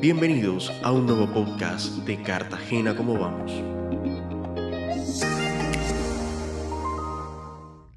Bienvenidos a un nuevo podcast de Cartagena, ¿cómo vamos?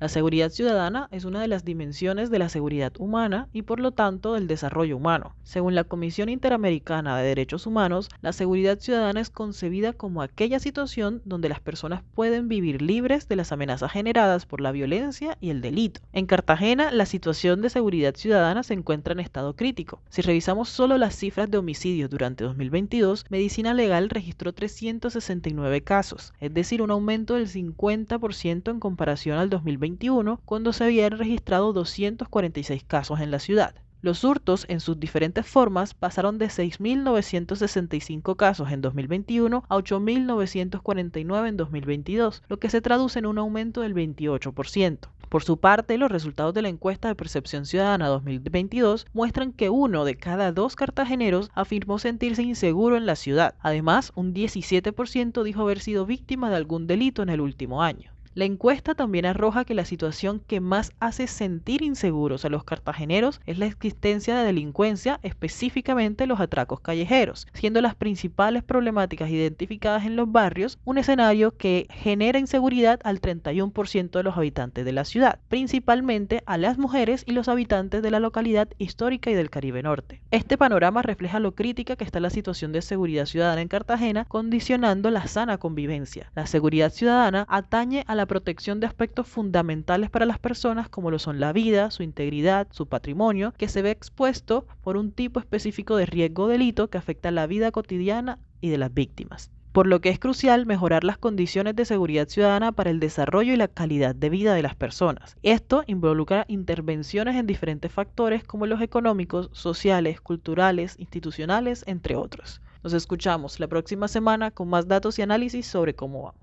La seguridad ciudadana es una de las dimensiones de la seguridad humana y por lo tanto del desarrollo humano. Según la Comisión Interamericana de Derechos Humanos, la seguridad ciudadana es concebida como aquella situación donde las personas pueden vivir libres de las amenazas generadas por la violencia y el delito. En Cartagena, la situación de seguridad ciudadana se encuentra en estado crítico. Si revisamos solo las cifras de homicidios durante 2022, Medicina Legal registró 369 casos, es decir, un aumento del 50% en comparación al 2020 cuando se habían registrado 246 casos en la ciudad. Los hurtos en sus diferentes formas pasaron de 6.965 casos en 2021 a 8.949 en 2022, lo que se traduce en un aumento del 28%. Por su parte, los resultados de la encuesta de percepción ciudadana 2022 muestran que uno de cada dos cartageneros afirmó sentirse inseguro en la ciudad. Además, un 17% dijo haber sido víctima de algún delito en el último año. La encuesta también arroja que la situación que más hace sentir inseguros a los cartageneros es la existencia de delincuencia, específicamente los atracos callejeros, siendo las principales problemáticas identificadas en los barrios un escenario que genera inseguridad al 31% de los habitantes de la ciudad, principalmente a las mujeres y los habitantes de la localidad histórica y del Caribe Norte. Este panorama refleja lo crítica que está la situación de seguridad ciudadana en Cartagena, condicionando la sana convivencia. La seguridad ciudadana atañe a la protección de aspectos fundamentales para las personas como lo son la vida, su integridad, su patrimonio, que se ve expuesto por un tipo específico de riesgo delito que afecta la vida cotidiana y de las víctimas por lo que es crucial mejorar las condiciones de seguridad ciudadana para el desarrollo y la calidad de vida de las personas. Esto involucra intervenciones en diferentes factores como los económicos, sociales, culturales, institucionales, entre otros. Nos escuchamos la próxima semana con más datos y análisis sobre cómo vamos.